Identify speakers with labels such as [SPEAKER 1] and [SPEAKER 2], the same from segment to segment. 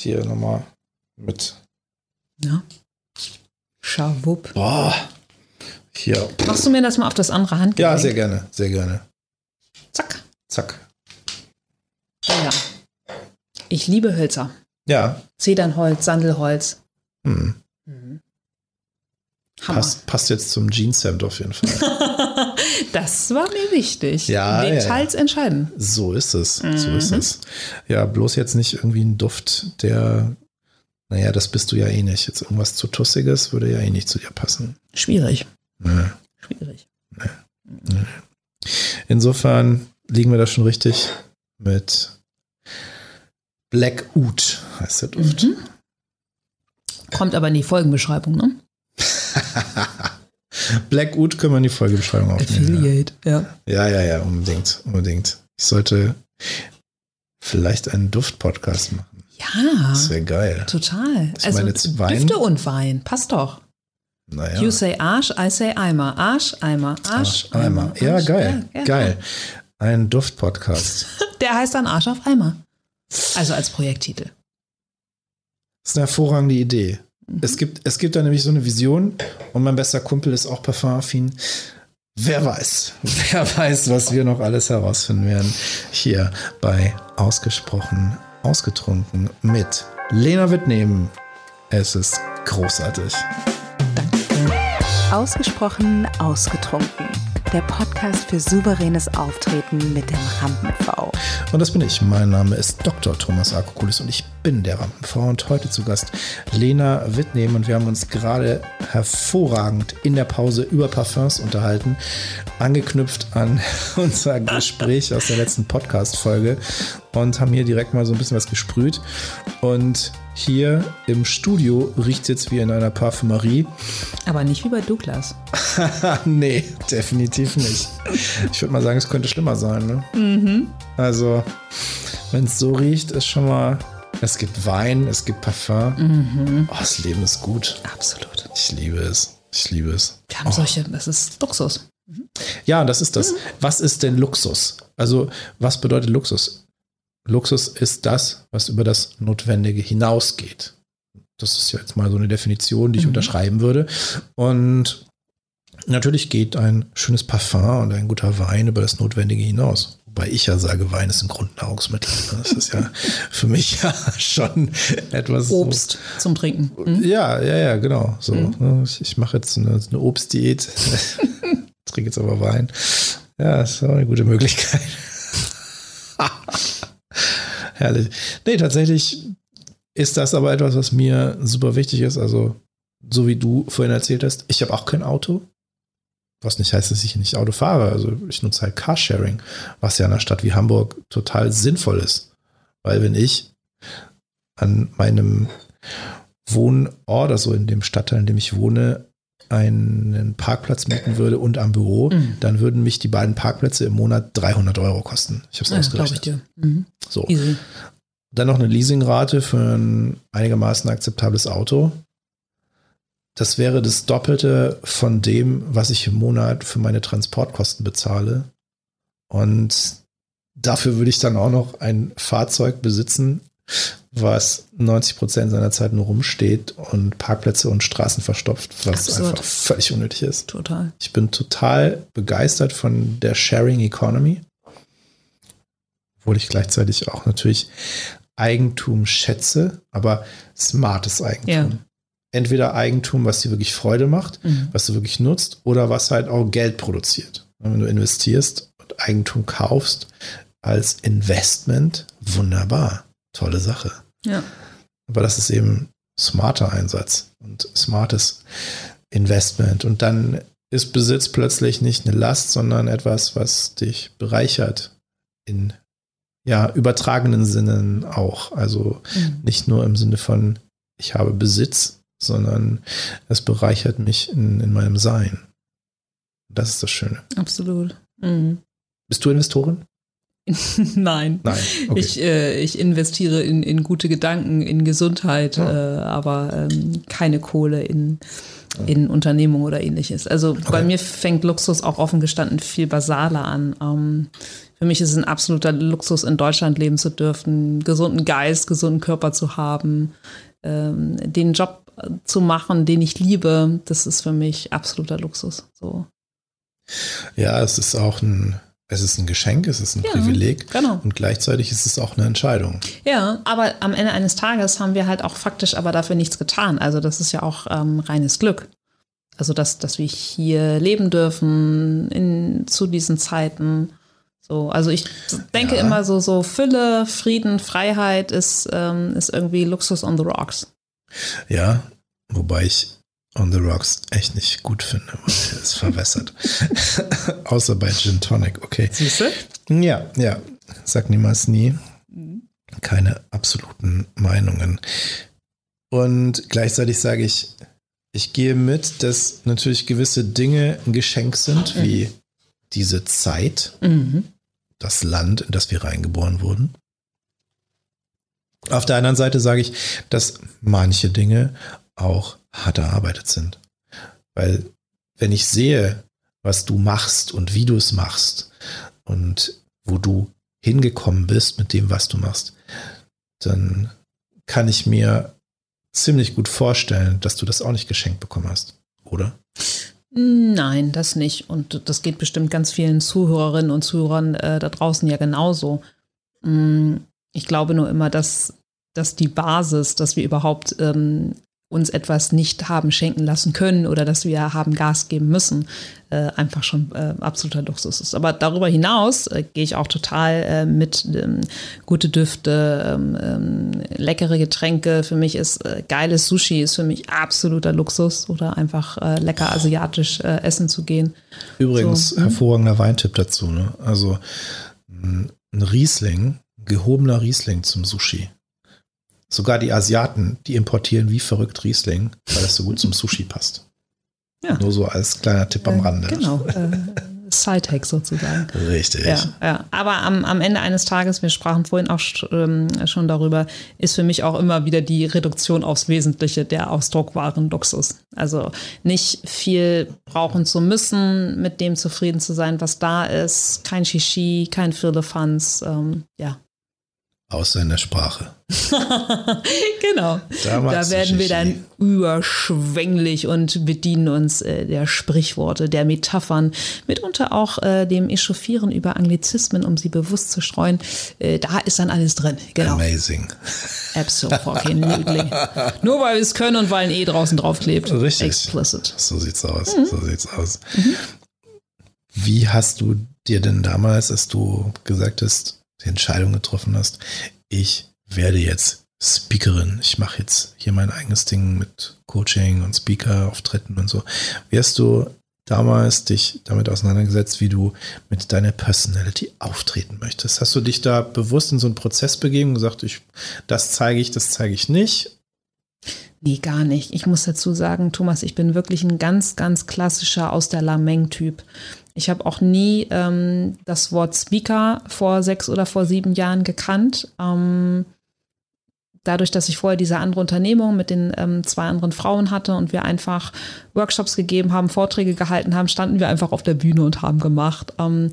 [SPEAKER 1] hier nochmal mit.
[SPEAKER 2] Ja. Schawupp.
[SPEAKER 1] Boah. Hier.
[SPEAKER 2] Machst du mir das mal auf das andere Handgelenk?
[SPEAKER 1] Ja, sehr gerne, sehr gerne.
[SPEAKER 2] Zack.
[SPEAKER 1] Zack.
[SPEAKER 2] Ja. Ich liebe Hölzer.
[SPEAKER 1] Ja.
[SPEAKER 2] Zedernholz, Sandelholz.
[SPEAKER 1] Hm.
[SPEAKER 2] Mhm. Hammer.
[SPEAKER 1] Passt, passt jetzt zum Jeans-Hemd auf jeden Fall.
[SPEAKER 2] Das war mir wichtig.
[SPEAKER 1] Ja, ja,
[SPEAKER 2] Details entscheiden.
[SPEAKER 1] So ist es. So
[SPEAKER 2] Mhm.
[SPEAKER 1] ist es. Ja, bloß jetzt nicht irgendwie ein Duft, der, naja, das bist du ja eh nicht. Jetzt irgendwas zu Tussiges würde ja eh nicht zu dir passen.
[SPEAKER 2] Schwierig.
[SPEAKER 1] Nee.
[SPEAKER 2] Schwierig.
[SPEAKER 1] Insofern liegen wir da schon richtig mit Black Oud heißt der Duft.
[SPEAKER 2] Mhm. Kommt aber in die Folgenbeschreibung, ne?
[SPEAKER 1] Black Oud können wir in die Folgebeschreibung aufnehmen.
[SPEAKER 2] Affiliate, ja.
[SPEAKER 1] Ja, ja, ja, unbedingt, unbedingt. Ich sollte vielleicht einen Duft-Podcast machen.
[SPEAKER 2] Ja,
[SPEAKER 1] Das wäre geil.
[SPEAKER 2] total.
[SPEAKER 1] Ich
[SPEAKER 2] also
[SPEAKER 1] meine, Wein-
[SPEAKER 2] Düfte und Wein, passt doch.
[SPEAKER 1] Naja.
[SPEAKER 2] You say Arsch, I say Eimer. Arsch, Eimer, Arsch,
[SPEAKER 1] Eimer. Ja,
[SPEAKER 2] Arsch.
[SPEAKER 1] geil.
[SPEAKER 2] Ja, ja.
[SPEAKER 1] Geil. Ein Duft-Podcast.
[SPEAKER 2] Der heißt dann Arsch auf Eimer. Also als Projekttitel.
[SPEAKER 1] Das ist eine hervorragende Idee.
[SPEAKER 2] Mhm.
[SPEAKER 1] Es gibt, es gibt da nämlich so eine Vision und mein bester Kumpel ist auch parfumaffin. Wer weiß, wer weiß, was wir noch alles herausfinden werden. Hier bei Ausgesprochen, Ausgetrunken mit Lena Wittnehmen. Es ist großartig.
[SPEAKER 3] Ausgesprochen ausgetrunken. Der Podcast für souveränes Auftreten mit dem Rampen-V.
[SPEAKER 1] Und das bin ich. Mein Name ist Dr. Thomas Akokulis und ich bin der Rampenfrau und heute zu Gast Lena Wittnehmen und wir haben uns gerade hervorragend in der Pause über Parfums unterhalten, angeknüpft an unser Gespräch aus der letzten Podcast-Folge und haben hier direkt mal so ein bisschen was gesprüht und hier im Studio riecht es jetzt wie in einer Parfümerie.
[SPEAKER 2] Aber nicht wie bei Douglas.
[SPEAKER 1] nee, definitiv nicht. Ich würde mal sagen, es könnte schlimmer sein. Ne? Also, wenn es so riecht, ist schon mal. Es gibt Wein, es gibt Parfum. Oh, das Leben ist gut.
[SPEAKER 2] Absolut.
[SPEAKER 1] Ich liebe es. Ich liebe es.
[SPEAKER 2] Wir haben solche, das ist Luxus.
[SPEAKER 1] Ja, das ist das. Was ist denn Luxus? Also, was bedeutet Luxus? Luxus ist das, was über das Notwendige hinausgeht. Das ist jetzt mal so eine Definition, die ich
[SPEAKER 2] Mhm.
[SPEAKER 1] unterschreiben würde. Und natürlich geht ein schönes Parfum und ein guter Wein über das Notwendige hinaus. Wobei ich ja sage, Wein ist ein Grundnahrungsmittel. Das ist ja für mich ja schon etwas. so-
[SPEAKER 2] Obst zum Trinken. Mhm.
[SPEAKER 1] ja, ja, ja, genau. So, ne, Ich, ich mache jetzt eine, eine Obstdiät, trinke jetzt aber Wein. Ja, ist auch eine gute Möglichkeit. Herrlich. Nee, tatsächlich ist das aber etwas, was mir super wichtig ist. Also, so wie du vorhin erzählt hast, ich habe auch kein Auto. Was nicht heißt, dass ich nicht Auto fahre. Also ich nutze halt Carsharing, was ja in einer Stadt wie Hamburg total sinnvoll ist. Weil wenn ich an meinem Wohnort, also in dem Stadtteil, in dem ich wohne, einen Parkplatz mieten würde und am Büro,
[SPEAKER 2] Mhm.
[SPEAKER 1] dann würden mich die beiden Parkplätze im Monat 300 Euro kosten. Ich habe es
[SPEAKER 2] Ja, glaube ich
[SPEAKER 1] ausgerechnet.
[SPEAKER 2] dir. Mhm.
[SPEAKER 1] So.
[SPEAKER 2] Easy.
[SPEAKER 1] Dann noch eine Leasingrate für ein einigermaßen akzeptables Auto. Das wäre das Doppelte von dem, was ich im Monat für meine Transportkosten bezahle. Und dafür würde ich dann auch noch ein Fahrzeug besitzen, was 90 Prozent seiner Zeit nur rumsteht und Parkplätze und Straßen verstopft, was
[SPEAKER 2] Absurd.
[SPEAKER 1] einfach völlig unnötig ist.
[SPEAKER 2] Total.
[SPEAKER 1] Ich bin total begeistert von der Sharing Economy, obwohl ich gleichzeitig auch natürlich Eigentum schätze, aber smartes Eigentum.
[SPEAKER 2] Ja.
[SPEAKER 1] Entweder Eigentum, was dir wirklich Freude macht,
[SPEAKER 2] Mhm.
[SPEAKER 1] was du wirklich nutzt, oder was halt auch Geld produziert. Wenn du investierst und Eigentum kaufst als Investment, wunderbar, tolle Sache.
[SPEAKER 2] Ja.
[SPEAKER 1] Aber das ist eben smarter Einsatz und smartes Investment. Und dann ist Besitz plötzlich nicht eine Last, sondern etwas, was dich bereichert in ja, übertragenen Sinnen auch. Also
[SPEAKER 2] Mhm.
[SPEAKER 1] nicht nur im Sinne von, ich habe Besitz, sondern es bereichert mich in, in meinem Sein. Das ist das Schöne.
[SPEAKER 2] Absolut. Mhm.
[SPEAKER 1] Bist du Investorin?
[SPEAKER 2] Nein.
[SPEAKER 1] Nein, okay.
[SPEAKER 2] Ich, äh, ich investiere in, in gute Gedanken, in Gesundheit,
[SPEAKER 1] Ja.
[SPEAKER 2] äh, aber ähm, keine Kohle in, in Unternehmung oder ähnliches. Also bei mir fängt Luxus auch offen gestanden viel basaler an. Ähm, für mich ist es ein absoluter Luxus, in Deutschland leben zu dürfen, gesunden Geist, gesunden Körper zu haben, ähm, den Job zu machen, den ich liebe. Das ist für mich absoluter Luxus. So.
[SPEAKER 1] Ja, es ist auch ein, es ist ein Geschenk, es ist ein
[SPEAKER 2] Ja,
[SPEAKER 1] Privileg
[SPEAKER 2] genau.
[SPEAKER 1] und gleichzeitig ist es auch eine Entscheidung.
[SPEAKER 2] Ja, aber am Ende eines Tages haben wir halt auch faktisch aber dafür nichts getan. Also das ist ja auch ähm, reines Glück. Also dass, dass wir hier leben dürfen in, zu diesen Zeiten. So, also ich denke
[SPEAKER 1] Ja.
[SPEAKER 2] immer so, so Fülle, Frieden, Freiheit ist, ähm, ist irgendwie Luxus on the rocks.
[SPEAKER 1] Ja, wobei ich On the Rocks echt nicht gut finde, weil er ist verwässert. Außer bei Gin Tonic, okay.
[SPEAKER 2] Siehst du?
[SPEAKER 1] Ja, ja, sag niemals nie. Keine absoluten Meinungen. Und gleichzeitig sage ich, ich gehe mit, dass natürlich gewisse Dinge ein Geschenk sind, wie diese Zeit,
[SPEAKER 2] Mhm.
[SPEAKER 1] das Land, in das wir reingeboren wurden. Auf der anderen Seite sage ich, dass manche Dinge auch hart erarbeitet sind. Weil wenn ich sehe, was du machst und wie du es machst und wo du hingekommen bist mit dem, was du machst, dann kann ich mir ziemlich gut vorstellen, dass du das auch nicht geschenkt bekommen hast, oder?
[SPEAKER 2] Nein, das nicht. Und das geht bestimmt ganz vielen Zuhörerinnen und Zuhörern äh, da draußen ja genauso. Mm, Ich glaube nur immer, dass, dass die Basis, dass wir überhaupt ähm, uns etwas nicht haben schenken lassen können oder dass wir haben Gas geben müssen, äh, einfach schon äh, absoluter Luxus ist. Aber darüber hinaus äh, gehe ich auch total äh, mit ähm, gute Düfte, ähm, ähm, leckere Getränke. Für mich ist äh, geiles Sushi ist für mich absoluter Luxus oder einfach äh, lecker asiatisch essen zu gehen.
[SPEAKER 1] Übrigens,
[SPEAKER 2] So, hm.
[SPEAKER 1] hervorragender Weintipp dazu. Ne? Also ein Riesling, gehobener Riesling zum Sushi. Sogar die Asiaten, die importieren wie verrückt Riesling, weil das so gut zum Sushi passt.
[SPEAKER 2] Ja.
[SPEAKER 1] Nur so als kleiner Tipp am Rande.
[SPEAKER 2] Genau, äh, Side-Hack sozusagen.
[SPEAKER 1] Richtig.
[SPEAKER 2] Ja, ja. Aber am, am Ende eines Tages, wir sprachen vorhin auch ähm, schon darüber, ist für mich auch immer wieder die Reduktion aufs Wesentliche der ausdruckbaren Luxus. Also nicht viel brauchen zu müssen, mit dem zufrieden zu sein, was da ist. Kein Shishi, kein Firlefanz. Ähm, ja.
[SPEAKER 1] Außer in der Sprache.
[SPEAKER 2] genau.
[SPEAKER 1] Da magst
[SPEAKER 2] Da werden wir dann überschwänglich und bedienen uns äh, der Sprichworte, der Metaphern, mitunter auch äh, dem Echauffieren über Anglizismen, um sie bewusst zu streuen. Äh, da ist dann alles drin. Genau.
[SPEAKER 1] Amazing.
[SPEAKER 2] Absolutely. Nur weil wir es können und weil ein E draußen drauf klebt.
[SPEAKER 1] Richtig.
[SPEAKER 2] Explicit.
[SPEAKER 1] So sieht's aus.
[SPEAKER 2] Mhm.
[SPEAKER 1] So sieht's aus. Wie hast du dir denn damals, als du gesagt hast, die Entscheidung getroffen hast, ich werde jetzt Speakerin, ich mache jetzt hier mein eigenes Ding mit Coaching und Speaker-Auftritten und so. Wie hast du damals dich damit auseinandergesetzt, wie du mit deiner Personality auftreten möchtest? Hast du dich da bewusst in so einen Prozess begeben und gesagt, ich, das zeige ich, das zeige ich nicht?
[SPEAKER 2] Nee, gar nicht. Ich muss dazu sagen, Thomas, ich bin wirklich ein ganz, ganz klassischer aus der Lameng-Typ. Ich habe auch nie ähm, das Wort Speaker vor sechs oder vor sieben Jahren gekannt. Ähm, dadurch, dass ich vorher diese andere Unternehmung mit den ähm, zwei anderen Frauen hatte und wir einfach Workshops gegeben haben, Vorträge gehalten haben, standen wir einfach auf der Bühne und haben gemacht. Ähm,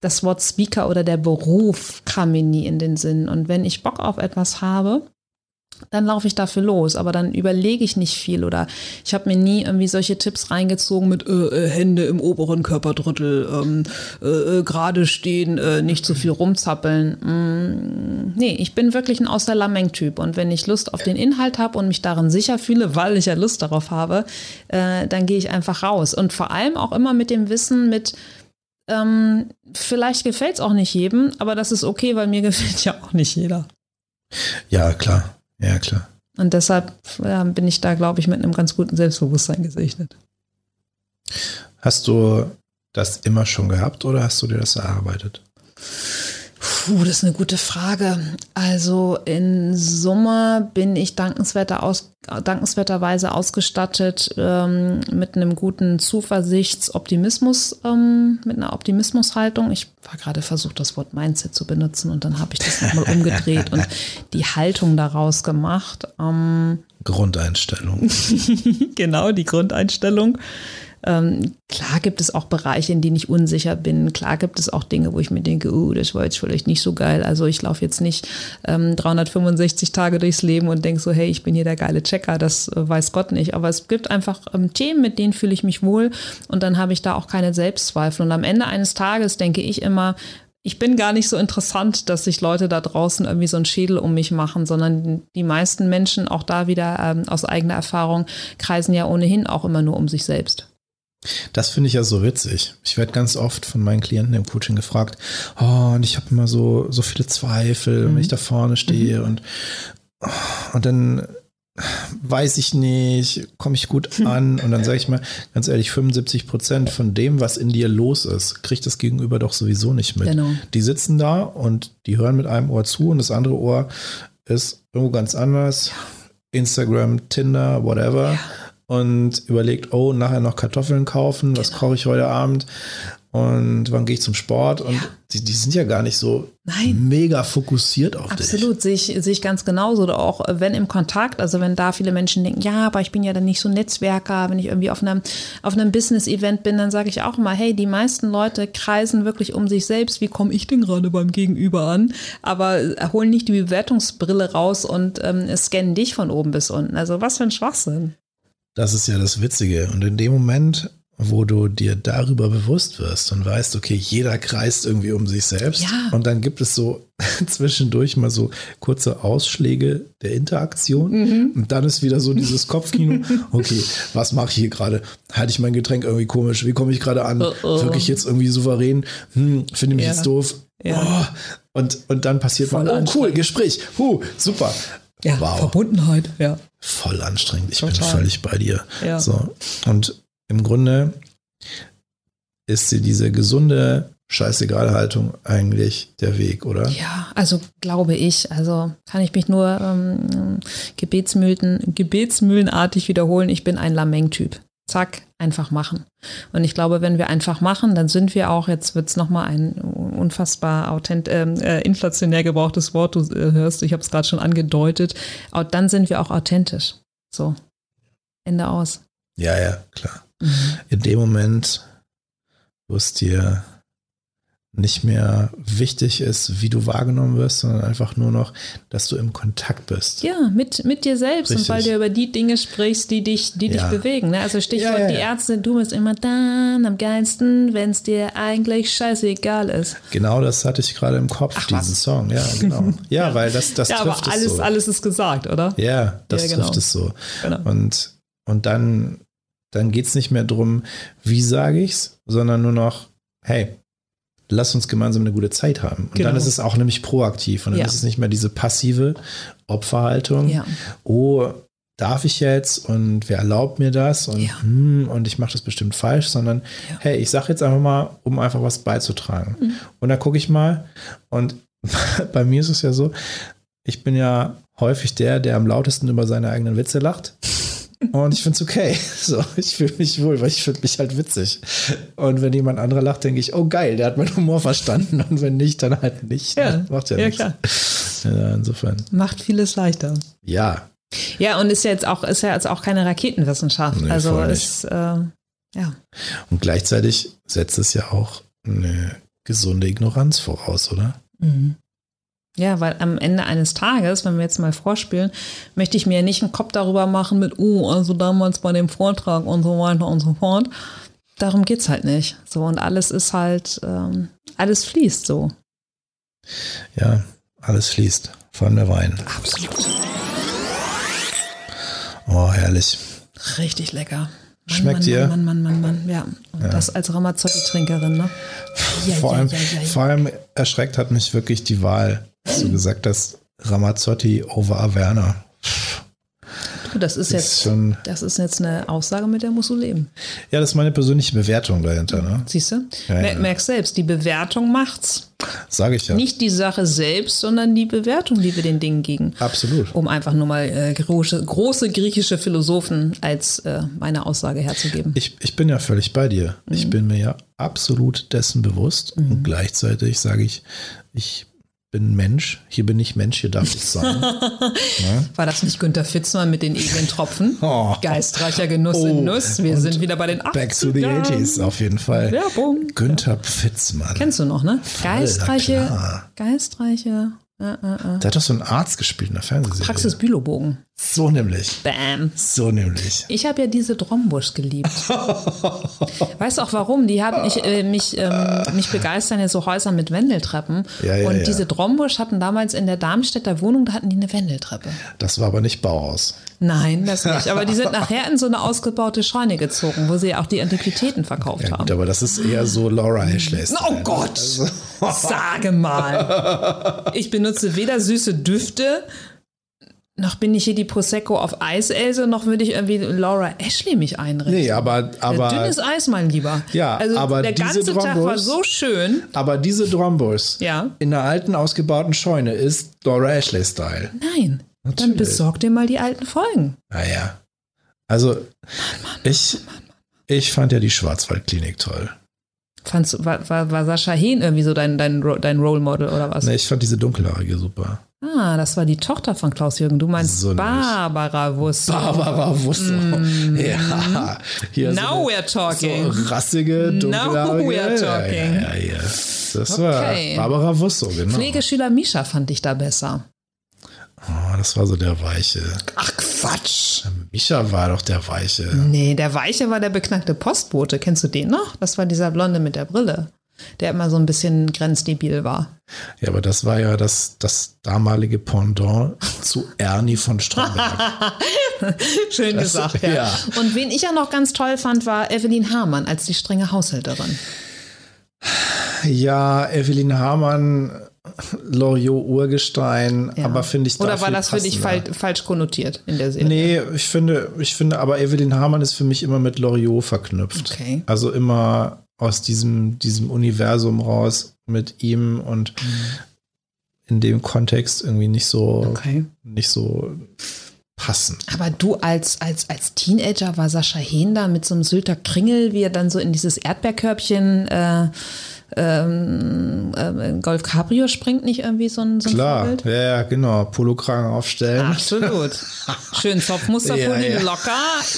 [SPEAKER 2] das Wort Speaker oder der Beruf kam mir nie in den Sinn. Und wenn ich Bock auf etwas habe, dann laufe ich dafür los, aber dann überlege ich nicht viel oder ich habe mir nie irgendwie solche Tipps reingezogen mit äh, äh, Hände im oberen Körperdrittel, ähm, äh, äh, gerade stehen, äh, nicht zu viel rumzappeln. Mm, nee, ich bin wirklich ein aus der Lameng-Typ und wenn ich Lust auf den Inhalt habe und mich darin sicher fühle, weil ich ja Lust darauf habe, äh, dann gehe ich einfach raus und vor allem auch immer mit dem Wissen, mit ähm, vielleicht gefällt es auch nicht jedem, aber das ist okay, weil mir gefällt ja auch nicht jeder.
[SPEAKER 1] Ja, klar. Ja, klar.
[SPEAKER 2] Und deshalb ja, bin ich da, glaube ich, mit einem ganz guten Selbstbewusstsein gesegnet.
[SPEAKER 1] Hast du das immer schon gehabt oder hast du dir das erarbeitet?
[SPEAKER 2] Puh, das ist eine gute Frage. Also in Summe bin ich dankenswerter aus, dankenswerterweise ausgestattet ähm, mit einem guten Zuversichts-Optimismus, ähm, mit einer Optimismushaltung. Ich war gerade versucht, das Wort Mindset zu benutzen und dann habe ich das nochmal umgedreht und die Haltung daraus gemacht. Ähm,
[SPEAKER 1] Grundeinstellung.
[SPEAKER 2] genau, die Grundeinstellung. Ähm, klar gibt es auch Bereiche, in denen ich unsicher bin. Klar gibt es auch Dinge, wo ich mir denke, uh, das war jetzt vielleicht nicht so geil. Also ich laufe jetzt nicht ähm, 365 Tage durchs Leben und denke so, hey, ich bin hier der geile Checker. Das äh, weiß Gott nicht. Aber es gibt einfach ähm, Themen, mit denen fühle ich mich wohl und dann habe ich da auch keine Selbstzweifel. Und am Ende eines Tages denke ich immer, ich bin gar nicht so interessant, dass sich Leute da draußen irgendwie so einen Schädel um mich machen, sondern die meisten Menschen, auch da wieder ähm, aus eigener Erfahrung, kreisen ja ohnehin auch immer nur um sich selbst.
[SPEAKER 1] Das finde ich ja so witzig. Ich werde ganz oft von meinen Klienten im Coaching gefragt, oh, und ich habe immer so, so viele Zweifel, mhm. wenn ich da vorne stehe mhm. und, und dann weiß ich nicht, komme ich gut an und dann sage ich mal, ganz ehrlich, 75 Prozent von dem, was in dir los ist, kriegt das Gegenüber doch sowieso nicht mit. Genau. Die sitzen da und die hören mit einem Ohr zu und das andere Ohr ist irgendwo ganz anders. Instagram, Tinder, whatever. Ja und überlegt, oh, nachher noch Kartoffeln kaufen, was genau. koche ich heute Abend und wann gehe ich zum Sport und ja. die, die, sind ja gar nicht so Nein. mega fokussiert auf
[SPEAKER 2] Absolut,
[SPEAKER 1] dich.
[SPEAKER 2] Absolut, sehe ich, sehe ich ganz genauso. Oder auch wenn im Kontakt, also wenn da viele Menschen denken, ja, aber ich bin ja dann nicht so Netzwerker, wenn ich irgendwie auf einem, auf einem Business-Event bin, dann sage ich auch mal, hey, die meisten Leute kreisen wirklich um sich selbst, wie komme ich denn gerade beim Gegenüber an, aber holen nicht die Bewertungsbrille raus und ähm, scannen dich von oben bis unten. Also was für ein Schwachsinn.
[SPEAKER 1] Das ist ja das Witzige. Und in dem Moment, wo du dir darüber bewusst wirst und weißt, okay, jeder kreist irgendwie um sich selbst. Ja. Und dann gibt es so zwischendurch mal so kurze Ausschläge der Interaktion. Mhm. Und dann ist wieder so dieses Kopfkino. Okay, was mache ich hier gerade? Halte ich mein Getränk irgendwie komisch? Wie komme ich gerade an? Oh, oh. Wirklich jetzt irgendwie souverän? Hm, finde mich ja. jetzt doof. Ja. Oh. Und, und dann passiert Voll mal, oh cool, Gespräch. Huh, super.
[SPEAKER 2] Ja, wow. Verbundenheit, ja.
[SPEAKER 1] Voll anstrengend. Ich Total. bin völlig bei dir. Ja. So. Und im Grunde ist sie diese gesunde Scheißegal-Haltung eigentlich der Weg, oder?
[SPEAKER 2] Ja, also glaube ich. Also kann ich mich nur ähm, Gebetsmühlen, gebetsmühlenartig wiederholen. Ich bin ein Lameng-Typ. Zack, einfach machen. Und ich glaube, wenn wir einfach machen, dann sind wir auch, jetzt wird es nochmal ein unfassbar authent, ähm, äh, inflationär gebrauchtes Wort, du äh, hörst, ich habe es gerade schon angedeutet, dann sind wir auch authentisch. So, Ende aus.
[SPEAKER 1] Ja, ja, klar. Mhm. In dem Moment, wo es dir nicht mehr wichtig ist, wie du wahrgenommen wirst, sondern einfach nur noch, dass du im Kontakt bist.
[SPEAKER 2] Ja, mit, mit dir selbst Richtig. und weil du über die Dinge sprichst, die dich, die ja. dich bewegen. Ne? Also Stichwort ja, ja, die Ärzte, du bist immer dann am geilsten, wenn es dir eigentlich scheißegal ist.
[SPEAKER 1] Genau das hatte ich gerade im Kopf, Ach, diesen was? Song. Ja, genau. Ja, weil das, das
[SPEAKER 2] ja,
[SPEAKER 1] trifft
[SPEAKER 2] aber alles,
[SPEAKER 1] es so.
[SPEAKER 2] alles ist gesagt, oder?
[SPEAKER 1] Ja, das trifft genau. es so. Genau. Und, und dann, dann geht es nicht mehr darum, wie sage ich es, sondern nur noch, hey, lass uns gemeinsam eine gute Zeit haben. Und genau. dann ist es auch nämlich proaktiv und dann ja. ist es nicht mehr diese passive Opferhaltung. Ja. Oh, darf ich jetzt und wer erlaubt mir das und, ja. hm, und ich mache das bestimmt falsch, sondern ja. hey, ich sage jetzt einfach mal, um einfach was beizutragen. Mhm. Und dann gucke ich mal und bei mir ist es ja so, ich bin ja häufig der, der am lautesten über seine eigenen Witze lacht. Und ich finde es okay. So, ich fühle mich wohl, weil ich finde mich halt witzig. Und wenn jemand anderer lacht, denke ich, oh geil, der hat meinen Humor verstanden. Und wenn nicht, dann halt nicht.
[SPEAKER 2] Ja, ne? macht ja, ja nichts. Ja, insofern. Macht vieles leichter.
[SPEAKER 1] Ja.
[SPEAKER 2] Ja, und ist ja jetzt auch, ist ja jetzt auch keine Raketenwissenschaft. Nee, also ist, äh, ja.
[SPEAKER 1] Und gleichzeitig setzt es ja auch eine gesunde Ignoranz voraus, oder? Mhm.
[SPEAKER 2] Ja, weil am Ende eines Tages, wenn wir jetzt mal vorspielen, möchte ich mir nicht einen Kopf darüber machen mit, oh, also damals bei dem Vortrag und so weiter und so fort. Darum geht's halt nicht. So, und alles ist halt, ähm, alles fließt so.
[SPEAKER 1] Ja, alles fließt. Vor allem der Wein.
[SPEAKER 2] Absolut.
[SPEAKER 1] Oh, herrlich.
[SPEAKER 2] Richtig lecker.
[SPEAKER 1] Mann, Schmeckt
[SPEAKER 2] Mann,
[SPEAKER 1] dir?
[SPEAKER 2] Mann, Mann, Mann, Mann, Mann. Ja. Und ja. das als Ramazzotti-Trinkerin, ne?
[SPEAKER 1] Ja, vor, ja, allem, vor allem erschreckt hat mich wirklich die Wahl dass du gesagt hast, Ramazzotti over Werner.
[SPEAKER 2] Das ist jetzt,
[SPEAKER 1] ist schon-
[SPEAKER 2] das ist jetzt eine Aussage, mit der musst du leben.
[SPEAKER 1] Ja, das ist meine persönliche Bewertung dahinter, ne?
[SPEAKER 2] Siehst du?
[SPEAKER 1] Ja,
[SPEAKER 2] Mer
[SPEAKER 1] ja.
[SPEAKER 2] Merkst selbst, die Bewertung macht's.
[SPEAKER 1] Sage ich ja.
[SPEAKER 2] Nicht die Sache selbst, sondern die Bewertung, die wir den Dingen geben.
[SPEAKER 1] Absolut.
[SPEAKER 2] Um einfach nur mal äh, große, große griechische Philosophen als äh, meine Aussage herzugeben.
[SPEAKER 1] Ich, ich bin ja völlig bei dir.
[SPEAKER 2] Mhm.
[SPEAKER 1] Ich bin mir ja absolut dessen bewusst. Und gleichzeitig sage ich, ich bin Mensch. Hier bin ich Mensch, hier darf ich sein.
[SPEAKER 2] War das nicht Günter Fitzmann mit den edlen Tropfen?
[SPEAKER 1] Oh.
[SPEAKER 2] Geistreicher Genuss
[SPEAKER 1] Oh,
[SPEAKER 2] in Nuss. Wir
[SPEAKER 1] und
[SPEAKER 2] sind wieder bei den 80ern.
[SPEAKER 1] Back to the 80s, auf jeden Fall.
[SPEAKER 2] Werbung.
[SPEAKER 1] Günther Pfitzmann.
[SPEAKER 2] Kennst du noch, ne?
[SPEAKER 1] na
[SPEAKER 2] Geistreiche, geistreiche äh, äh, äh.
[SPEAKER 1] Der hat doch so einen Arzt gespielt in der Fernsehserie.
[SPEAKER 2] Praxis Bülowbogen.
[SPEAKER 1] So nämlich.
[SPEAKER 2] Bam.
[SPEAKER 1] So nämlich.
[SPEAKER 2] Ich habe ja diese Drombusch geliebt. weißt du auch warum? Die hatten ich, äh, mich, ähm, mich begeistern ja so Häuser mit Wendeltreppen.
[SPEAKER 1] Ja, ja,
[SPEAKER 2] und
[SPEAKER 1] ja.
[SPEAKER 2] diese Drombusch hatten damals in der Darmstädter Wohnung, da hatten die eine Wendeltreppe.
[SPEAKER 1] Das war aber nicht Bauhaus.
[SPEAKER 2] Nein, das nicht. Aber die sind nachher in so eine ausgebaute Scheune gezogen, wo sie auch die Antiquitäten verkauft
[SPEAKER 1] Ja,
[SPEAKER 2] haben.
[SPEAKER 1] gut, aber das ist eher so Laura Ashley.
[SPEAKER 2] Oh Gott! Sage mal. Ich benutze weder süße Düfte, noch bin ich hier die Prosecco auf Eiselse, noch würde ich irgendwie Laura Ashley mich einrichten.
[SPEAKER 1] Nee, aber, aber,
[SPEAKER 2] Dünnes Eis, mein Lieber.
[SPEAKER 1] Ja,
[SPEAKER 2] also
[SPEAKER 1] aber
[SPEAKER 2] der
[SPEAKER 1] diese
[SPEAKER 2] ganze Tag war
[SPEAKER 1] Drombos-
[SPEAKER 2] so schön.
[SPEAKER 1] aber diese Drombus
[SPEAKER 2] Ja.
[SPEAKER 1] in der alten ausgebauten Scheune ist Laura Ashley-Style.
[SPEAKER 2] Nein, dann
[SPEAKER 1] Natürlich.
[SPEAKER 2] besorg dir mal die alten Folgen.
[SPEAKER 1] Naja. Also, ich, ich fand ja die Schwarzwaldklinik toll.
[SPEAKER 2] Fandst, du- war, war, war Sascha Hehn irgendwie so dein, dein, dein Role Model oder was?
[SPEAKER 1] Nee, ich fand diese dunkelhaarige super.
[SPEAKER 2] Ah, das war die Tochter von Klaus-Jürgen. Du meinst
[SPEAKER 1] So.
[SPEAKER 2] Barbara Wuss.
[SPEAKER 1] Barbara Wusso. Ja. Hier
[SPEAKER 2] Mm. Now
[SPEAKER 1] so,
[SPEAKER 2] we're talking.
[SPEAKER 1] So rassige,
[SPEAKER 2] Now
[SPEAKER 1] dunkelhaarige.
[SPEAKER 2] we're
[SPEAKER 1] Ja,
[SPEAKER 2] talking.
[SPEAKER 1] ja, ja, ja. Das
[SPEAKER 2] Okay.
[SPEAKER 1] war Barbara Wusso, genau.
[SPEAKER 2] Pflegeschüler Misha fand ich da besser.
[SPEAKER 1] Oh, das war so der Weiche.
[SPEAKER 2] Ach Quatsch.
[SPEAKER 1] Micha war doch der Weiche.
[SPEAKER 2] Nee, der Weiche war der beknackte Postbote. Kennst du den noch? Das war dieser Blonde mit der Brille. Der immer so ein bisschen grenzdebil war.
[SPEAKER 1] Ja, aber das war ja das, das damalige Pendant zu Ernie von Stromberg.
[SPEAKER 2] Schön
[SPEAKER 1] Das-
[SPEAKER 2] gesagt, ja.
[SPEAKER 1] ja.
[SPEAKER 2] Und wen ich ja noch ganz toll fand, war Evelyn Hamann als die strenge Haushälterin.
[SPEAKER 1] ja, Evelyn Hamann, Loriot Urgestein,
[SPEAKER 2] Ja.
[SPEAKER 1] aber finde ich
[SPEAKER 2] Oder
[SPEAKER 1] dafür
[SPEAKER 2] war das für dich fal falsch konnotiert in der Serie?
[SPEAKER 1] Nee, ich finde, ich finde, aber Evelyn Hamann ist für mich immer mit Loriot verknüpft.
[SPEAKER 2] Okay.
[SPEAKER 1] Also immer aus diesem, diesem Universum raus mit ihm und in dem Kontext irgendwie nicht so,
[SPEAKER 2] Okay.
[SPEAKER 1] nicht so passend.
[SPEAKER 2] Aber du als, als, als Teenager war Sascha Hehn da mit so einem Sylter Kringel, wie er dann so in dieses Erdbeerkörbchen äh, ähm, äh, Golf Cabrio springt, nicht irgendwie so ein, so ein
[SPEAKER 1] Klar,
[SPEAKER 2] Vorbild?
[SPEAKER 1] ja, ja, genau. Polokragen aufstellen.
[SPEAKER 2] Absolut. Schön Zopfmusterpulli
[SPEAKER 1] Ja, ja.
[SPEAKER 2] locker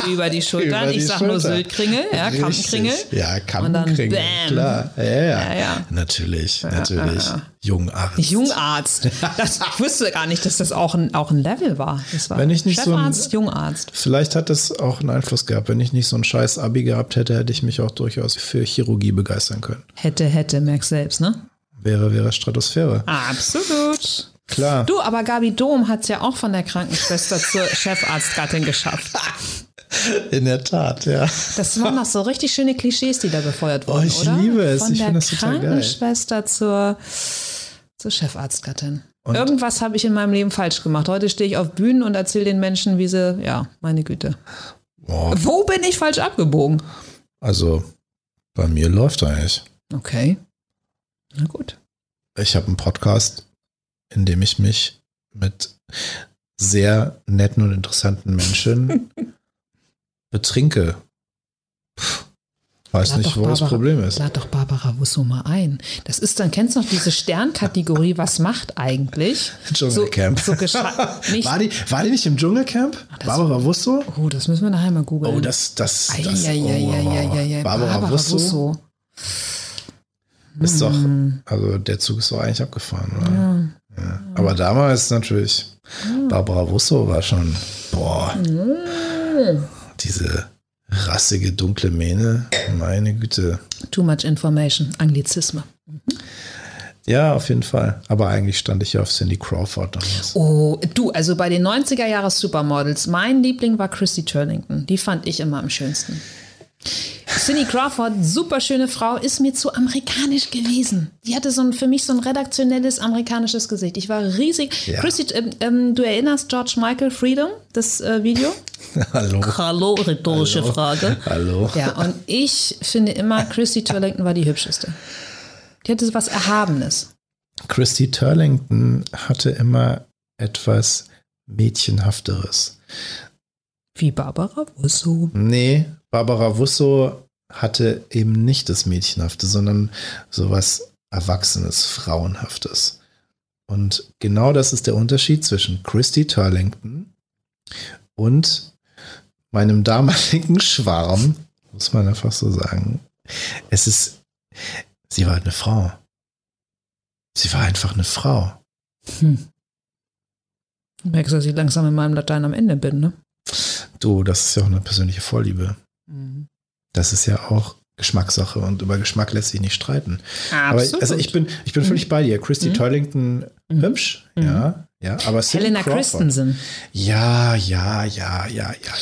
[SPEAKER 2] über die Schultern.
[SPEAKER 1] Über
[SPEAKER 2] ich
[SPEAKER 1] die
[SPEAKER 2] sag nur
[SPEAKER 1] Schulter.
[SPEAKER 2] Syltkringel, ja. Kampenkringel.
[SPEAKER 1] Ja,
[SPEAKER 2] Und dann
[SPEAKER 1] Kampenkringel.
[SPEAKER 2] bam.
[SPEAKER 1] Klar, ja, ja.
[SPEAKER 2] Ja, ja.
[SPEAKER 1] Natürlich, natürlich. Jungarzt.
[SPEAKER 2] Jungarzt. Das, ich wusste gar nicht, dass das auch ein, auch ein Level war. Das war
[SPEAKER 1] Wenn ich nicht so ein-
[SPEAKER 2] Chefarzt, Jungarzt.
[SPEAKER 1] Vielleicht hat das auch einen Einfluss gehabt. Wenn ich nicht so ein scheiß Abi gehabt hätte, hätte ich mich auch durchaus für Chirurgie begeistern können.
[SPEAKER 2] Hätte, hätte, merkst selbst, ne?
[SPEAKER 1] Wäre, wäre Stratosphäre.
[SPEAKER 2] Absolut.
[SPEAKER 1] Klar.
[SPEAKER 2] Du, aber Gabi Dom hat es ja auch von der Krankenschwester zur Chefarztgattin geschafft.
[SPEAKER 1] In der Tat, ja.
[SPEAKER 2] Das waren noch so richtig schöne Klischees, die da befeuert wurden,
[SPEAKER 1] Oh, ich
[SPEAKER 2] oder?
[SPEAKER 1] liebe es.
[SPEAKER 2] Von
[SPEAKER 1] Ich
[SPEAKER 2] der
[SPEAKER 1] finde das total geil.
[SPEAKER 2] Krankenschwester zur, zur Chefarztgattin.
[SPEAKER 1] Und-
[SPEAKER 2] Irgendwas habe ich in meinem Leben falsch gemacht. Heute stehe ich auf Bühnen und erzähle den Menschen, wie sie, ja, meine Güte.
[SPEAKER 1] Boah,
[SPEAKER 2] Wo bin ich falsch abgebogen?
[SPEAKER 1] also, bei mir läuft eigentlich.
[SPEAKER 2] Okay. Na gut.
[SPEAKER 1] Ich habe einen Podcast, in dem ich mich mit sehr netten und interessanten Menschen betrinke. Puh, weiß
[SPEAKER 2] Lad
[SPEAKER 1] nicht, wo das
[SPEAKER 2] Barbara-
[SPEAKER 1] Problem ist.
[SPEAKER 2] Lad doch Barbara Wusso mal ein. Das ist dann, kennst du noch diese Sternkategorie, was macht eigentlich?
[SPEAKER 1] Dschungelcamp.
[SPEAKER 2] So, so
[SPEAKER 1] War die, war die nicht im Dschungelcamp?
[SPEAKER 2] das-
[SPEAKER 1] Barbara Wusso?
[SPEAKER 2] oh, das müssen wir nachher mal googeln.
[SPEAKER 1] Oh, das, das, das oh,
[SPEAKER 2] Eieieiei.
[SPEAKER 1] Barbara, Wusso ist doch,
[SPEAKER 2] Hm.
[SPEAKER 1] also der Zug ist doch eigentlich abgefahren, oder? Ja. Aber damals natürlich, Barbara Wusso war schon, boah, diese rassige, dunkle Mähne, meine Güte.
[SPEAKER 2] Too much information. Anglizisme.
[SPEAKER 1] Ja, auf jeden Fall. Aber eigentlich stand ich ja auf Cindy Crawford damals.
[SPEAKER 2] Oh, du, also bei den 90er Jahres Supermodels, mein Liebling war Christy Turlington. Die fand ich immer am schönsten. Cindy Crawford, super schöne Frau, ist mir zu amerikanisch gewesen. Die hatte so ein, für mich so ein redaktionelles amerikanisches Gesicht. Ich war riesig.
[SPEAKER 1] Ja.
[SPEAKER 2] Christy, ähm, ähm, du erinnerst George Michael Freedom, das äh, Video?
[SPEAKER 1] Hallo.
[SPEAKER 2] Hallo, rhetorische
[SPEAKER 1] Hallo.
[SPEAKER 2] Frage.
[SPEAKER 1] Hallo.
[SPEAKER 2] Ja, und ich finde immer, Christy Turlington war die hübscheste. Die hatte was Erhabenes.
[SPEAKER 1] Christy Turlington hatte immer etwas Mädchenhafteres.
[SPEAKER 2] Wie Barbara Wusso.
[SPEAKER 1] Nee, Barbara Wusso hatte eben nicht das Mädchenhafte, sondern sowas Erwachsenes, Frauenhaftes. Und genau das ist der Unterschied zwischen Christy Turlington und meinem damaligen Schwarm, muss man einfach so sagen. Es ist, sie war eine Frau. Sie war einfach eine Frau.
[SPEAKER 2] Hm. Du merkst, dass ich langsam in meinem Latein am Ende bin, ne?
[SPEAKER 1] Du, das ist ja auch eine persönliche Vorliebe.
[SPEAKER 2] Mhm.
[SPEAKER 1] Das ist ja auch Geschmackssache und über Geschmack lässt sich nicht streiten.
[SPEAKER 2] Absolut.
[SPEAKER 1] Aber also ich bin, ich bin völlig bei dir. Christy
[SPEAKER 2] Mhm.
[SPEAKER 1] Turlington
[SPEAKER 2] Mhm.
[SPEAKER 1] hübsch,
[SPEAKER 2] Mhm.
[SPEAKER 1] ja, ja, aber Cindy
[SPEAKER 2] Helena
[SPEAKER 1] Crawford.
[SPEAKER 2] Christensen.
[SPEAKER 1] Ja, ja, ja, ja, ja, ja.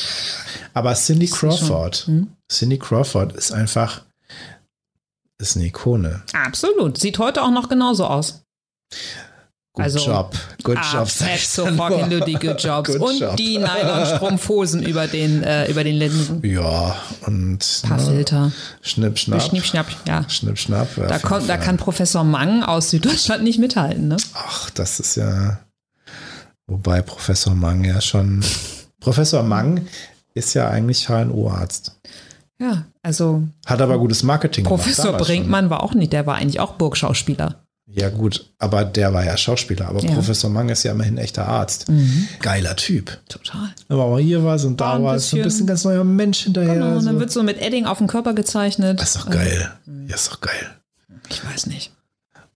[SPEAKER 1] Aber Cindy. Crawford,
[SPEAKER 2] Hm?
[SPEAKER 1] Cindy Crawford ist einfach, ist eine Ikone.
[SPEAKER 2] Absolut. Sieht heute auch noch genauso aus.
[SPEAKER 1] Good
[SPEAKER 2] Also,
[SPEAKER 1] Job, good
[SPEAKER 2] ah,
[SPEAKER 1] Job.
[SPEAKER 2] so fucking. Ludy, good jobs.
[SPEAKER 1] Good
[SPEAKER 2] und
[SPEAKER 1] job.
[SPEAKER 2] die Nylon-Strumpfhosen über den, äh, über den Linsen.
[SPEAKER 1] Ja, und
[SPEAKER 2] Paar
[SPEAKER 1] ne,
[SPEAKER 2] Filter.
[SPEAKER 1] Schnipp, schnapp.
[SPEAKER 2] Schnipp, schnapp, ja.
[SPEAKER 1] Schnipp, schnapp. ja,
[SPEAKER 2] Da, kommt, da kann Professor Mang aus Süddeutschland nicht mithalten, ne?
[SPEAKER 1] Ach, das ist ja. Wobei Professor Mang ja schon. Professor Mang ist ja eigentlich HNO-Arzt.
[SPEAKER 2] Ja, also
[SPEAKER 1] Hat aber gutes Marketing
[SPEAKER 2] Professor
[SPEAKER 1] gemacht.
[SPEAKER 2] Brinkmann war auch nicht, der war eigentlich auch Burgschauspieler.
[SPEAKER 1] Schon. Ja, gut, aber der war ja Schauspieler. Aber
[SPEAKER 2] Ja.
[SPEAKER 1] Professor Mang ist ja immerhin echter Arzt.
[SPEAKER 2] Mhm.
[SPEAKER 1] Geiler Typ.
[SPEAKER 2] Total.
[SPEAKER 1] Aber auch hier war es und da war es so ein
[SPEAKER 2] bisschen-
[SPEAKER 1] ganz neuer Mensch hinterher.
[SPEAKER 2] Genau, und dann
[SPEAKER 1] so.
[SPEAKER 2] wird so mit Edding auf dem Körper gezeichnet.
[SPEAKER 1] das ist doch
[SPEAKER 2] Also,
[SPEAKER 1] geil. Ja, ist doch geil.
[SPEAKER 2] Ich weiß nicht.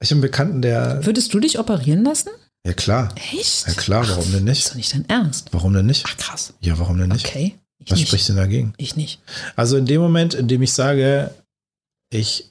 [SPEAKER 1] Ich habe einen Bekannten, der.
[SPEAKER 2] Würdest du dich operieren lassen?
[SPEAKER 1] Ja, klar.
[SPEAKER 2] Echt?
[SPEAKER 1] Ja, klar, warum denn
[SPEAKER 2] Das
[SPEAKER 1] nicht?
[SPEAKER 2] ist doch nicht dein Ernst.
[SPEAKER 1] Warum denn nicht?
[SPEAKER 2] Ach, krass.
[SPEAKER 1] Ja, warum denn nicht?
[SPEAKER 2] Okay. Ich
[SPEAKER 1] Was
[SPEAKER 2] nicht.
[SPEAKER 1] spricht denn dagegen?
[SPEAKER 2] Ich nicht.
[SPEAKER 1] Also in dem Moment, in dem ich sage, ich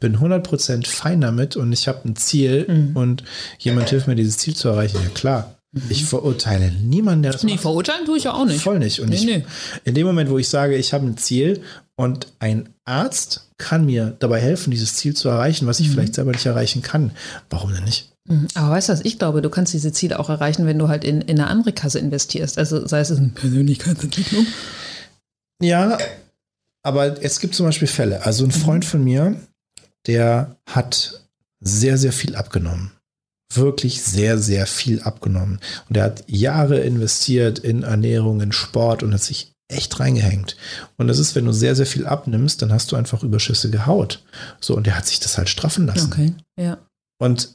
[SPEAKER 1] bin 100% fein damit und ich habe ein Ziel
[SPEAKER 2] Mhm.
[SPEAKER 1] und jemand hilft mir, dieses Ziel zu erreichen, ja klar. Ich verurteile niemanden, der das
[SPEAKER 2] Nee,
[SPEAKER 1] macht.
[SPEAKER 2] verurteilen tue ich ja auch nicht.
[SPEAKER 1] Voll nicht. Und
[SPEAKER 2] Nee,
[SPEAKER 1] ich,
[SPEAKER 2] nee.
[SPEAKER 1] in dem Moment, wo ich sage, ich habe ein Ziel und ein Arzt kann mir dabei helfen, dieses Ziel zu erreichen, was ich
[SPEAKER 2] Mhm.
[SPEAKER 1] vielleicht selber nicht erreichen kann, warum denn nicht?
[SPEAKER 2] Mhm. Aber weißt du was, ich glaube, du kannst diese Ziele auch erreichen, wenn du halt in, in eine andere Kasse investierst. Also sei es in Persönlichkeitsentwicklung.
[SPEAKER 1] Ja, aber es gibt zum Beispiel Fälle. Also ein Freund von mir, der hat sehr, sehr viel abgenommen. Wirklich sehr, sehr viel abgenommen. Und er hat Jahre investiert in Ernährung, in Sport und hat sich echt reingehängt. Und das ist, wenn du sehr, sehr viel abnimmst, dann hast du einfach überschüssige Haut. So, und der hat sich das halt straffen lassen.
[SPEAKER 2] Okay. Ja.
[SPEAKER 1] Und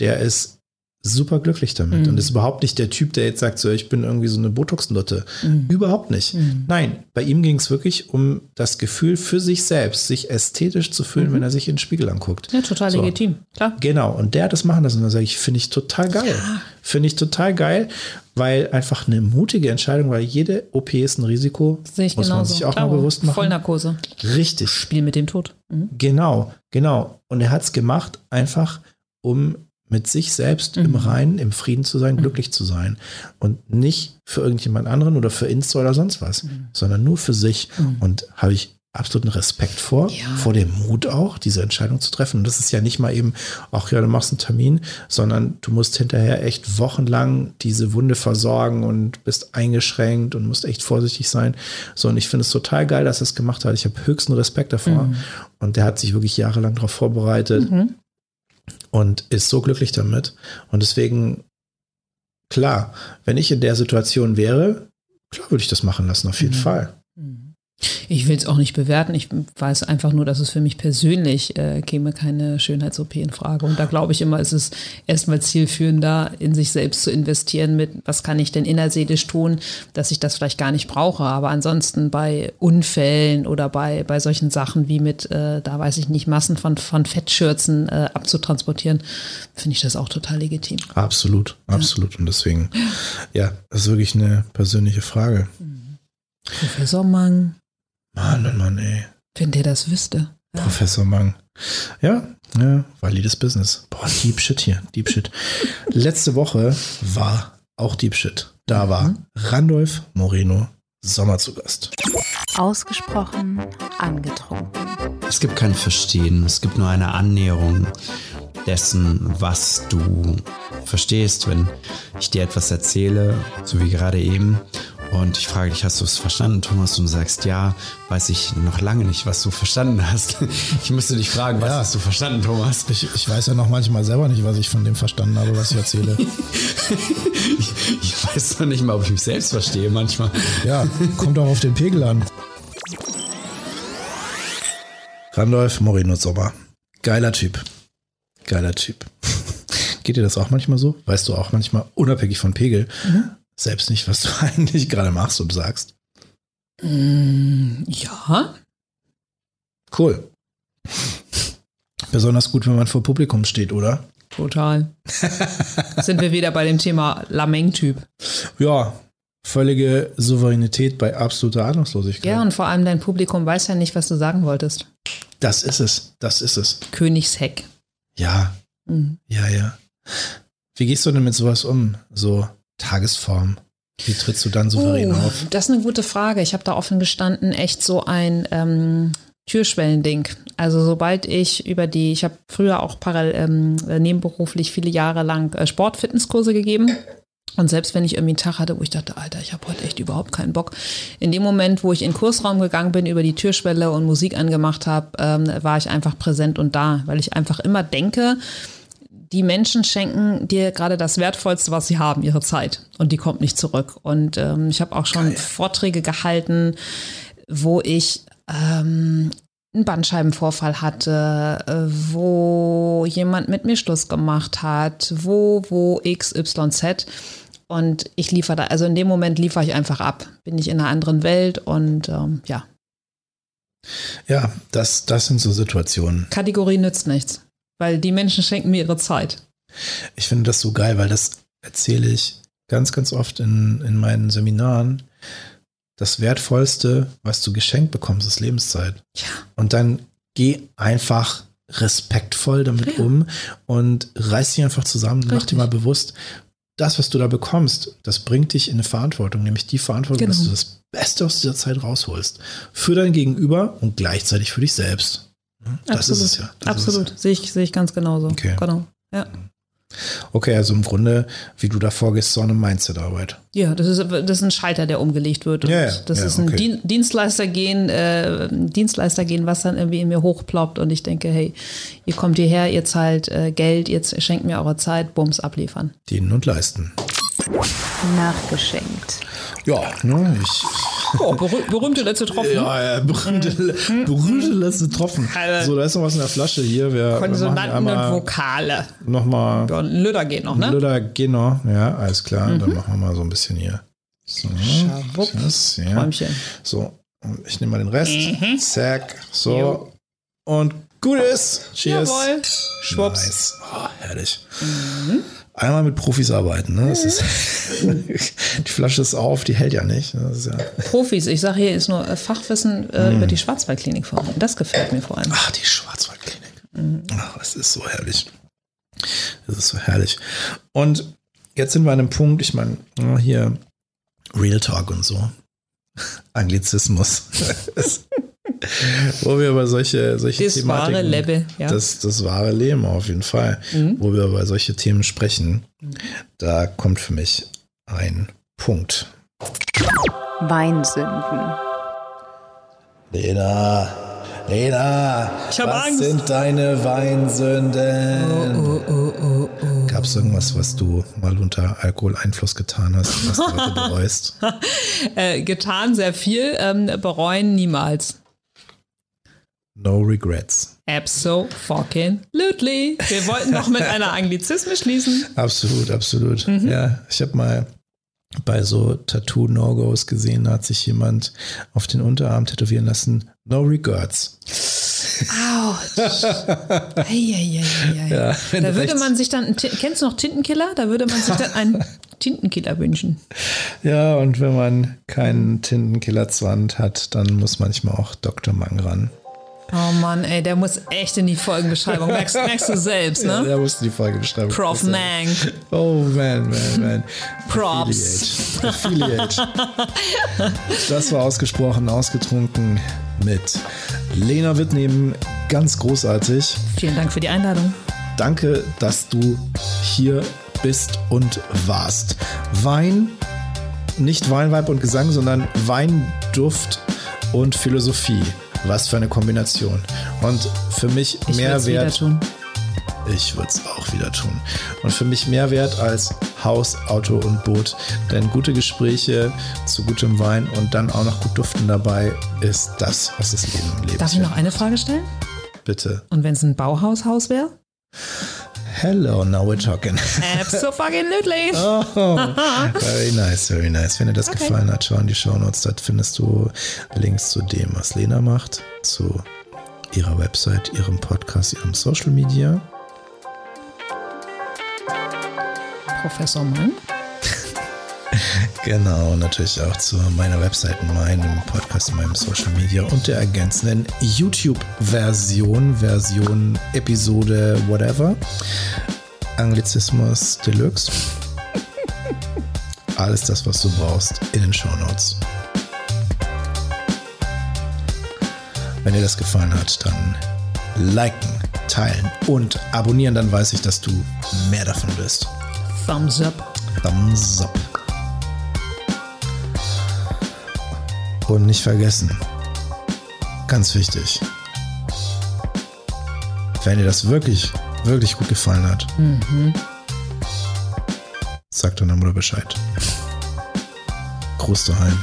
[SPEAKER 1] der ist super glücklich damit.
[SPEAKER 2] Mhm.
[SPEAKER 1] Und ist überhaupt nicht der Typ, der jetzt sagt, so, ich bin irgendwie so eine Botox-Nutte.
[SPEAKER 2] Mhm.
[SPEAKER 1] Überhaupt nicht.
[SPEAKER 2] Mhm.
[SPEAKER 1] Nein, bei ihm ging es wirklich um das Gefühl für sich selbst, sich ästhetisch zu fühlen,
[SPEAKER 2] Mhm.
[SPEAKER 1] wenn er sich in den Spiegel anguckt.
[SPEAKER 2] Ja, total
[SPEAKER 1] So.
[SPEAKER 2] legitim. Klar.
[SPEAKER 1] Genau, und der hat das machen lassen. Und da sage ich, finde ich total geil. Finde ich total geil, weil einfach eine mutige Entscheidung, weil jede OP ist ein Risiko.
[SPEAKER 2] Sehe ich
[SPEAKER 1] muss man
[SPEAKER 2] genauso.
[SPEAKER 1] sich auch
[SPEAKER 2] Klar,
[SPEAKER 1] mal bewusst machen.
[SPEAKER 2] Vollnarkose.
[SPEAKER 1] Richtig.
[SPEAKER 2] Spiel mit dem Tod. Mhm.
[SPEAKER 1] Genau, genau. Und er hat es gemacht, einfach um mit sich selbst im
[SPEAKER 2] Mhm.
[SPEAKER 1] Reinen, im Frieden zu sein,
[SPEAKER 2] Mhm.
[SPEAKER 1] glücklich zu sein. Und nicht für irgendjemand anderen oder für Insta oder sonst was,
[SPEAKER 2] Mhm.
[SPEAKER 1] sondern nur für sich.
[SPEAKER 2] Mhm.
[SPEAKER 1] Und habe ich absoluten Respekt vor,
[SPEAKER 2] Ja.
[SPEAKER 1] vor dem Mut auch, diese Entscheidung zu treffen. Und das ist ja nicht mal eben, ach ja, du machst einen Termin, sondern du musst hinterher echt wochenlang diese Wunde versorgen und bist eingeschränkt und musst echt vorsichtig sein. So, und ich finde es total geil, dass er es gemacht hat. Ich habe höchsten Respekt davor.
[SPEAKER 2] Mhm.
[SPEAKER 1] Und der hat sich wirklich jahrelang darauf vorbereitet
[SPEAKER 2] Mhm.
[SPEAKER 1] Und ist so glücklich damit. Und deswegen, klar, wenn ich in der Situation wäre, klar würde ich das machen lassen, auf jeden
[SPEAKER 2] Mhm.
[SPEAKER 1] Fall.
[SPEAKER 2] Ich will es auch nicht bewerten. Ich weiß einfach nur, dass es für mich persönlich äh, käme keine Schönheits-OP in Frage. Und da glaube ich immer, ist es erstmal zielführender, in sich selbst zu investieren mit, was kann ich denn innerseelisch tun, dass ich das vielleicht gar nicht brauche. Aber ansonsten bei Unfällen oder bei, bei solchen Sachen wie mit, äh, da weiß ich nicht, Massen von, von Fettschürzen äh, abzutransportieren, finde ich das auch total legitim.
[SPEAKER 1] Absolut, absolut. Und deswegen, ja, das ist wirklich eine persönliche Frage.
[SPEAKER 2] Professor Mang,
[SPEAKER 1] Mann, oh Mann, ey.
[SPEAKER 2] wenn der das wüsste. Ja.
[SPEAKER 1] Professor Mang. Ja, ja, valides Business. Boah, Deep Shit hier, Deep Shit. Letzte Woche war auch Deep Shit. Da war Randolph Moreno Sommer zu Gast.
[SPEAKER 3] Ausgesprochen angetrunken.
[SPEAKER 4] Es gibt kein Verstehen, es gibt nur eine Annäherung dessen, was du verstehst, wenn ich dir etwas erzähle, so wie gerade eben. Und ich frage dich, hast du es verstanden, Thomas? Und du sagst, ja, weiß ich noch lange nicht, was du verstanden hast. Ich müsste dich fragen, was
[SPEAKER 1] Ja.
[SPEAKER 4] hast du verstanden, Thomas?
[SPEAKER 1] Ich, ich weiß ja noch manchmal selber nicht, was ich von dem verstanden habe, was ich erzähle.
[SPEAKER 4] Ich, ich weiß noch nicht mal, ob ich mich selbst verstehe manchmal.
[SPEAKER 1] Ja, kommt auch auf den Pegel an. Randolph Moreno Sommer. Geiler Typ. Geiler Typ. Geht dir das auch manchmal so? Weißt du auch manchmal, unabhängig von Pegel, selbst nicht, was du eigentlich gerade machst und sagst?
[SPEAKER 2] Mm, ja.
[SPEAKER 1] Cool. Besonders gut, wenn man vor Publikum steht, oder?
[SPEAKER 2] Total. Sind wir wieder bei dem Thema Lameng-Typ.
[SPEAKER 1] Ja, völlige Souveränität bei absoluter Ahnungslosigkeit.
[SPEAKER 2] Ja, und vor allem dein Publikum weiß ja nicht, was du sagen wolltest.
[SPEAKER 1] Das ist es. Das ist es.
[SPEAKER 2] Königsheck.
[SPEAKER 1] Ja,
[SPEAKER 2] Mhm.
[SPEAKER 1] ja, ja. Wie gehst du denn mit sowas um? So Tagesform. Wie trittst du dann souverän
[SPEAKER 2] Uh,
[SPEAKER 1] auf?
[SPEAKER 2] das ist eine gute Frage. Ich habe da offen gestanden, echt so ein ähm, Türschwellending. Also sobald ich über die, ich habe früher auch parallel ähm, äh, nebenberuflich viele Jahre lang äh, Sport-Fitnesskurse gegeben. Und selbst wenn ich irgendwie einen Tag hatte, wo ich dachte, Alter, ich habe heute echt überhaupt keinen Bock. In dem Moment, wo ich in den Kursraum gegangen bin, über die Türschwelle und Musik angemacht habe, ähm, war ich einfach präsent und da, weil ich einfach immer denke, die Menschen schenken dir gerade das Wertvollste, was sie haben, ihre Zeit. Und die kommt nicht zurück. Und ähm, ich habe auch schon Vorträge gehalten, wo ich ähm, einen Bandscheibenvorfall hatte, äh, wo jemand mit mir Schluss gemacht hat, wo, wo X, Y, Z. Und ich liefere da, also in dem Moment liefere ich einfach ab. Bin ich in einer anderen Welt und ähm, ja,
[SPEAKER 1] Ja, das, das sind so Situationen.
[SPEAKER 2] Kategorie nützt nichts. Weil die Menschen schenken mir ihre Zeit.
[SPEAKER 1] Ich finde das so geil, weil das erzähle ich ganz, ganz oft in, in meinen Seminaren. Das Wertvollste, was du geschenkt bekommst, ist Lebenszeit.
[SPEAKER 2] Ja.
[SPEAKER 1] Und dann geh einfach respektvoll damit um und reiß dich einfach zusammen, mach dir mal bewusst, das, was du da bekommst, das bringt dich in eine Verantwortung, nämlich die Verantwortung, dass
[SPEAKER 2] Genau.
[SPEAKER 1] du das Beste aus dieser Zeit rausholst. Für dein Gegenüber und gleichzeitig für dich selbst. Das
[SPEAKER 2] Absolut.
[SPEAKER 1] ist es ja. Das
[SPEAKER 2] Absolut.
[SPEAKER 1] Es
[SPEAKER 2] Sehe ich, sehe ich ganz genauso.
[SPEAKER 1] Okay.
[SPEAKER 2] Genau. Ja.
[SPEAKER 1] ja. Okay, also im Grunde, wie du da vorgehst, so eine Mindset-Arbeit.
[SPEAKER 2] Ja, das ist, das ist ein Schalter, der umgelegt wird. Und
[SPEAKER 1] Ja, ja.
[SPEAKER 2] das
[SPEAKER 1] Ja,
[SPEAKER 2] ist ein
[SPEAKER 1] okay.
[SPEAKER 2] Dien Dienstleistergehen, äh, Dienstleistergehen, was dann irgendwie in mir hochploppt und ich denke, hey, ihr kommt hierher, ihr zahlt äh, Geld, ihr schenkt mir eure Zeit, Bums abliefern.
[SPEAKER 1] Dienen und leisten.
[SPEAKER 3] Nachgeschenkt.
[SPEAKER 1] Ja, ne, ich.
[SPEAKER 2] Oh, berüh berühmte letzte Tropfen.
[SPEAKER 1] Ja, ja, berühmte, berühmte letzte Tropfen.
[SPEAKER 2] Also-
[SPEAKER 1] So, da ist noch was in der Flasche hier. Wir, wir machen
[SPEAKER 2] Konsonanten und
[SPEAKER 1] einmal
[SPEAKER 2] Vokale.
[SPEAKER 1] nochmal
[SPEAKER 2] und Lüder geht noch, ne?
[SPEAKER 1] Lüder genau. Ja, alles klar. Dann machen wir mal so ein bisschen hier. So, das, ja.
[SPEAKER 2] Träumchen.
[SPEAKER 1] So, und ich nehme mal den Rest.
[SPEAKER 2] Mhm.
[SPEAKER 1] Zack, so.
[SPEAKER 2] Jo.
[SPEAKER 1] Und gut ist. Cheers.
[SPEAKER 2] Jawohl. Schwupps.
[SPEAKER 1] Nice. Oh, herrlich. Einmal mit Profis arbeiten. Ne? Das ist, die Flasche ist auf, die hält ja nicht. Ist ja,
[SPEAKER 2] Profis, ich sage hier ist nur äh, Fachwissen äh,
[SPEAKER 1] Mhm.
[SPEAKER 2] über die Schwarzwaldklinik vorhanden. Das gefällt mir vor allem.
[SPEAKER 1] ach, die Schwarzwaldklinik. Ach, es ist so herrlich. Es ist so herrlich. Und jetzt sind wir an einem Punkt, ich meine, ja, hier Real Talk und so. Anglizismus. Wo wir über solche, solche
[SPEAKER 2] Das
[SPEAKER 1] Thematiken,
[SPEAKER 2] wahre Level, ja.
[SPEAKER 1] das, das wahre Leben auf jeden Fall, wo wir über solche Themen sprechen, da kommt für mich ein Punkt.
[SPEAKER 3] Weinsünden.
[SPEAKER 1] Lena, Lena,
[SPEAKER 2] Ich
[SPEAKER 1] was
[SPEAKER 2] Angst.
[SPEAKER 1] sind deine Weinsünden?
[SPEAKER 2] Oh,
[SPEAKER 1] Gab es irgendwas, was du mal unter Alkoholeinfluss getan hast, was du heute bereust?
[SPEAKER 2] Äh, getan sehr viel, ähm, bereuen niemals.
[SPEAKER 1] No regrets.
[SPEAKER 2] Absolutely. Wir wollten noch mit einer Anglizismus schließen.
[SPEAKER 1] Absolut, absolut. Ja, ich habe mal bei so Tattoo-No-Gos gesehen, da hat sich jemand auf den Unterarm tätowieren lassen. No regrets.
[SPEAKER 2] Autsch. Eieieiei.
[SPEAKER 1] Ja,
[SPEAKER 2] da würde man sich dann, kennst du noch Tintenkiller? Da würde man sich dann einen Tintenkiller wünschen.
[SPEAKER 1] Ja, und wenn man keinen Tintenkiller-Zwand hat, dann muss manchmal auch Dr. Mang ran.
[SPEAKER 2] Oh Mann, ey, der muss echt in die Folgenbeschreibung. Merkst, merkst du selbst,
[SPEAKER 1] Ja,
[SPEAKER 2] ne?
[SPEAKER 1] der musste die Folge beschreiben.
[SPEAKER 2] Prof Mang.
[SPEAKER 1] Oh man, man, man.
[SPEAKER 2] Props.
[SPEAKER 1] Affiliate. Affiliate. Das war ausgesprochen ausgetrunken mit Lena Wittnehmen. Ganz großartig.
[SPEAKER 2] Vielen Dank für die Einladung.
[SPEAKER 1] Danke, dass du hier bist und warst. Wein nicht Weinweib und Gesang, sondern Weinduft und Philosophie. Was für eine Kombination. Und für mich
[SPEAKER 2] Ich
[SPEAKER 1] mehr
[SPEAKER 2] will's wieder
[SPEAKER 1] wert.
[SPEAKER 2] tun.
[SPEAKER 1] Ich würde es auch wieder tun. Und für mich mehr wert als Haus, Auto und Boot. Denn gute Gespräche zu gutem Wein und dann auch noch gut duften dabei ist das, was das Leben im Leben
[SPEAKER 2] Darf ich noch eine Frage stellen?
[SPEAKER 1] Bitte.
[SPEAKER 2] Und wenn es ein Bauhaushaus wäre?
[SPEAKER 1] Hello, now we're talking.
[SPEAKER 2] Absolutely.
[SPEAKER 1] Oh, very nice, very nice. Wenn dir das
[SPEAKER 2] Okay.
[SPEAKER 1] gefallen hat, schau in die Shownotes. Dort findest du Links zu dem, was Lena macht, zu ihrer Website, ihrem Podcast, ihrem Social Media.
[SPEAKER 2] Professor Mann.
[SPEAKER 1] Genau, natürlich auch zu meiner Website, meinem Podcast, meinem Social Media und der ergänzenden YouTube-Version, Version, Episode, whatever. Anglizismus Deluxe. Alles das, was du brauchst, in den Shownotes. Wenn dir das gefallen hat, dann liken, teilen und abonnieren, dann weiß ich, dass du mehr davon bist.
[SPEAKER 2] Thumbs up.
[SPEAKER 1] Thumbs up. Und nicht vergessen, ganz wichtig, wenn dir das wirklich, wirklich gut gefallen hat, sag deiner Mutter Bescheid. Gruß daheim.